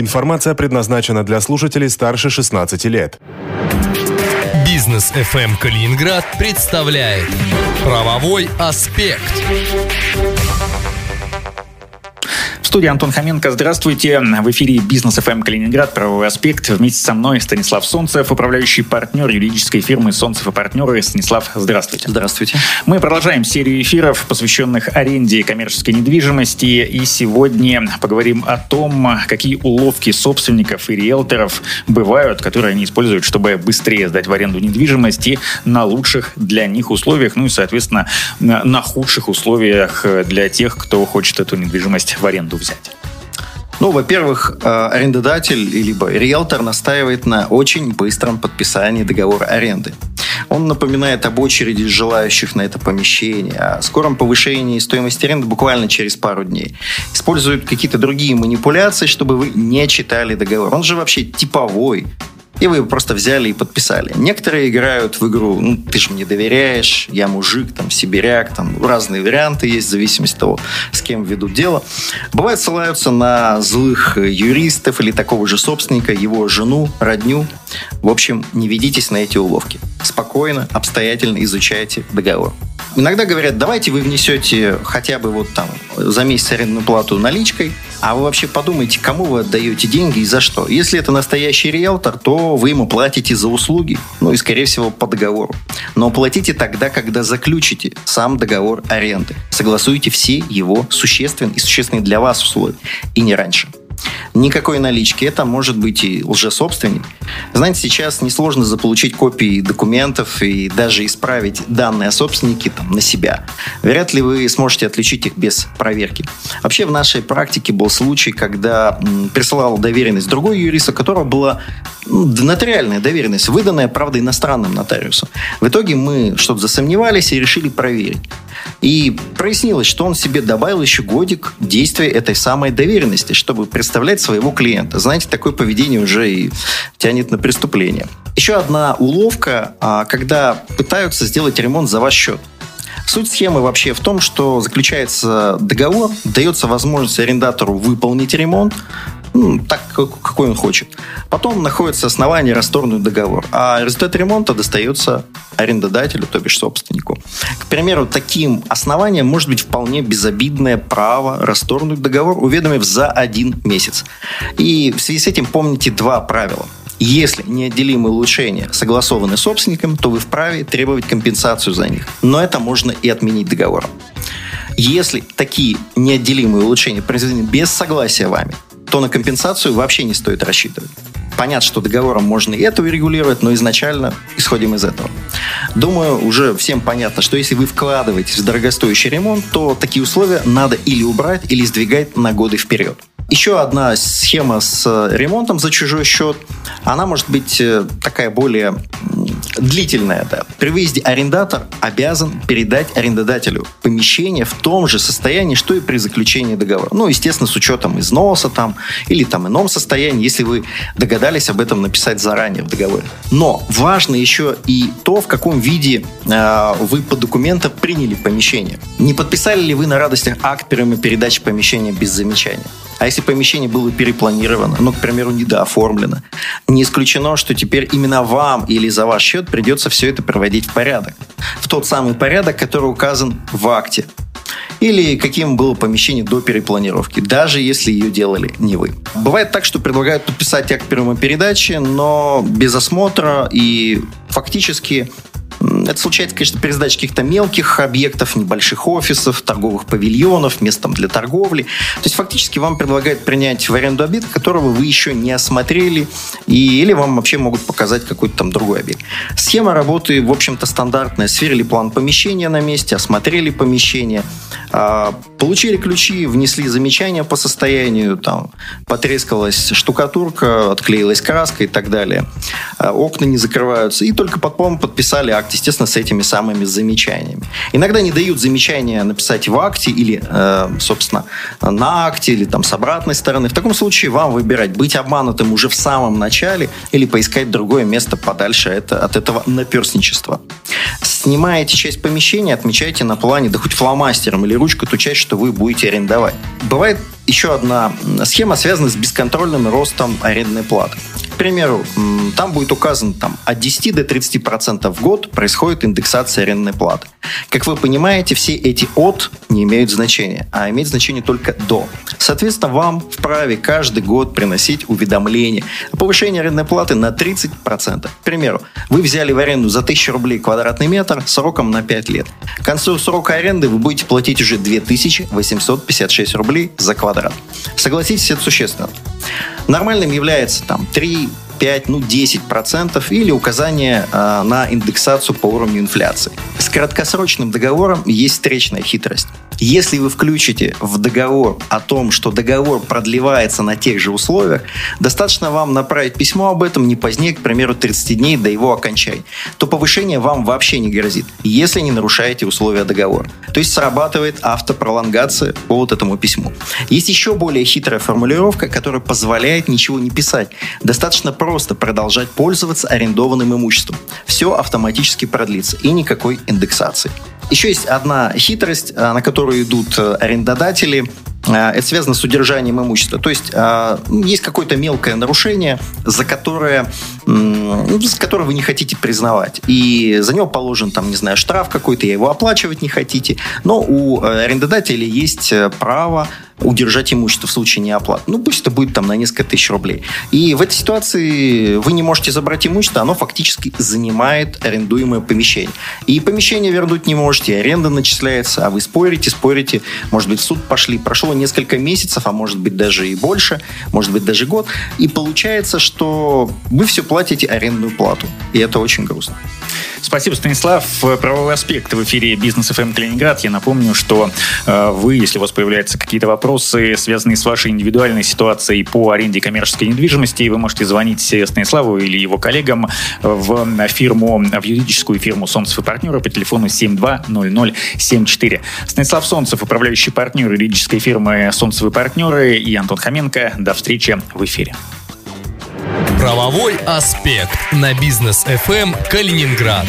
Информация предназначена для слушателей старше 16 лет. Бизнес FM Калининград представляет правовой аспект. Студии Антон Хоменко. Здравствуйте. В эфире Бизнес ФМ Калининград. Правовой аспект. Вместе со мной Станислав Солнцев, управляющий партнер юридической фирмы Солнцев и партнеры. Станислав, здравствуйте. Здравствуйте. Мы продолжаем серию эфиров, посвященных аренде коммерческой недвижимости. И сегодня поговорим о том, какие уловки собственников и риэлторов бывают, которые они используют, чтобы быстрее сдать в аренду недвижимости на лучших для них условиях, ну и, соответственно, на худших условиях для тех, кто хочет эту недвижимость в аренду взять? Ну, во-первых, э, арендодатель либо риэлтор настаивает на очень быстром подписании договора аренды. Он напоминает об очереди желающих на это помещение, о скором повышении стоимости аренды буквально через пару дней. Используют какие-то другие манипуляции, чтобы вы не читали договор. Он же вообще типовой и вы просто взяли и подписали. Некоторые играют в игру, ну, ты же мне доверяешь, я мужик, там, сибиряк, там, разные варианты есть, в зависимости от того, с кем ведут дело. Бывает, ссылаются на злых юристов или такого же собственника, его жену, родню. В общем, не ведитесь на эти уловки. Спокойно, обстоятельно изучайте договор. Иногда говорят, давайте вы внесете хотя бы вот там за месяц арендную плату наличкой, а вы вообще подумайте, кому вы отдаете деньги и за что. Если это настоящий риэлтор, то вы ему платите за услуги, ну и, скорее всего, по договору. Но платите тогда, когда заключите сам договор аренды. Согласуйте все его существенные и существенные для вас условия, и не раньше никакой налички. Это может быть и лжесобственник. Знаете, сейчас несложно заполучить копии документов и даже исправить данные о собственнике там, на себя. Вряд ли вы сможете отличить их без проверки. Вообще в нашей практике был случай, когда присылал доверенность другой юрист, у которого была ну, нотариальная доверенность, выданная, правда, иностранным нотариусом. В итоге мы что-то засомневались и решили проверить. И прояснилось, что он себе добавил еще годик действия этой самой доверенности, чтобы представлять своего клиента. Знаете, такое поведение уже и тянет на преступление. Еще одна уловка, а, когда пытаются сделать ремонт за ваш счет. Суть схемы вообще в том, что заключается договор, дается возможность арендатору выполнить ремонт, ну, так, какой он хочет. Потом находится основание расторгнуть договор, а результат ремонта достается арендодателю, то бишь собственнику. К примеру, таким основанием может быть вполне безобидное право расторгнуть договор, уведомив за один месяц. И в связи с этим помните два правила. Если неотделимые улучшения согласованы с собственником, то вы вправе требовать компенсацию за них. Но это можно и отменить договором. Если такие неотделимые улучшения произведены без согласия вами, то на компенсацию вообще не стоит рассчитывать. Понятно, что договором можно и это урегулировать, но изначально исходим из этого. Думаю, уже всем понятно, что если вы вкладываетесь в дорогостоящий ремонт, то такие условия надо или убрать, или сдвигать на годы вперед. Еще одна схема с ремонтом за чужой счет, она может быть э, такая более длительная. Да. При выезде арендатор обязан передать арендодателю помещение в том же состоянии, что и при заключении договора. Ну, естественно, с учетом износа там или там ином состоянии, если вы догадались об этом написать заранее в договоре. Но важно еще и то, в каком виде э, вы по документам приняли помещение. Не подписали ли вы на радостях акт прямой передачи помещения без замечания? А если помещение было перепланировано, ну, к примеру, недооформлено, не исключено, что теперь именно вам или за ваш счет придется все это проводить в порядок. В тот самый порядок, который указан в акте. Или каким было помещение до перепланировки, даже если ее делали не вы. Бывает так, что предлагают подписать акт первой передачи, но без осмотра и фактически это случается, конечно, при сдаче каких-то мелких объектов, небольших офисов, торговых павильонов, мест там для торговли. То есть фактически вам предлагают принять в аренду объект, которого вы еще не осмотрели, и, или вам вообще могут показать какой-то там другой объект. Схема работы, в общем-то, стандартная. Сверили план помещения на месте, осмотрели помещение, а, получили ключи, внесли замечания по состоянию, там, потрескалась штукатурка, отклеилась краска и так далее. А, окна не закрываются. И только потом подписали акт, естественно, с этими самыми замечаниями. Иногда не дают замечания написать в акте или, э, собственно, на акте или там с обратной стороны. В таком случае вам выбирать, быть обманутым уже в самом начале или поискать другое место подальше это, от этого наперсничества. Снимаете часть помещения, отмечайте на плане, да хоть фломастером или ручкой ту часть, что вы будете арендовать. Бывает еще одна схема связана с бесконтрольным ростом арендной платы. К примеру, там будет указано там, от 10 до 30% в год происходит индексация арендной платы. Как вы понимаете, все эти «от» не имеют значения, а имеют значение только «до». Соответственно, вам вправе каждый год приносить уведомление о повышении арендной платы на 30%. К примеру, вы взяли в аренду за 1000 рублей квадратный метр сроком на 5 лет. К концу срока аренды вы будете платить уже 2856 рублей за квадрат. Согласитесь, это существенно. Нормальным является там 3, 5, ну 10% или указание э, на индексацию по уровню инфляции. С краткосрочным договором есть встречная хитрость. Если вы включите в договор о том, что договор продлевается на тех же условиях, достаточно вам направить письмо об этом не позднее, к примеру, 30 дней до его окончания, то повышение вам вообще не грозит, если не нарушаете условия договора. То есть срабатывает автопролонгация по вот этому письму. Есть еще более хитрая формулировка, которая позволяет ничего не писать. Достаточно просто продолжать пользоваться арендованным имуществом. Все автоматически продлится и никакой индексации. Еще есть одна хитрость, э, на которую идут э, арендодатели. Э, это связано с удержанием имущества. То есть есть какое-то мелкое нарушение, за которое, за которое вы не хотите признавать. И за него положен, там, не знаю, штраф какой-то, и его оплачивать не хотите. Но у арендодателя есть право удержать имущество в случае неоплаты. Ну, пусть это будет там на несколько тысяч рублей. И в этой ситуации вы не можете забрать имущество, оно фактически занимает арендуемое помещение. И помещение вернуть не можете, аренда начисляется, а вы спорите, спорите, может быть, в суд пошли. Прошло несколько месяцев, а может быть, даже и больше, может быть, даже год. И получается, что вы все платите арендную плату. И это очень грустно. Спасибо, Станислав. Правовой аспект в эфире Бизнес ФМ Калининград. Я напомню, что э, вы, если у вас появляются какие-то вопросы, связанные с вашей индивидуальной ситуацией по аренде коммерческой недвижимости, вы можете звонить Станиславу или его коллегам в фирму, в юридическую фирму Солнцев и партнеры по телефону 720074. Станислав Солнцев, управляющий партнер юридической фирмы Солнцев и партнеры и Антон Хоменко. До встречи в эфире. Правовой аспект на бизнес FM Калининград.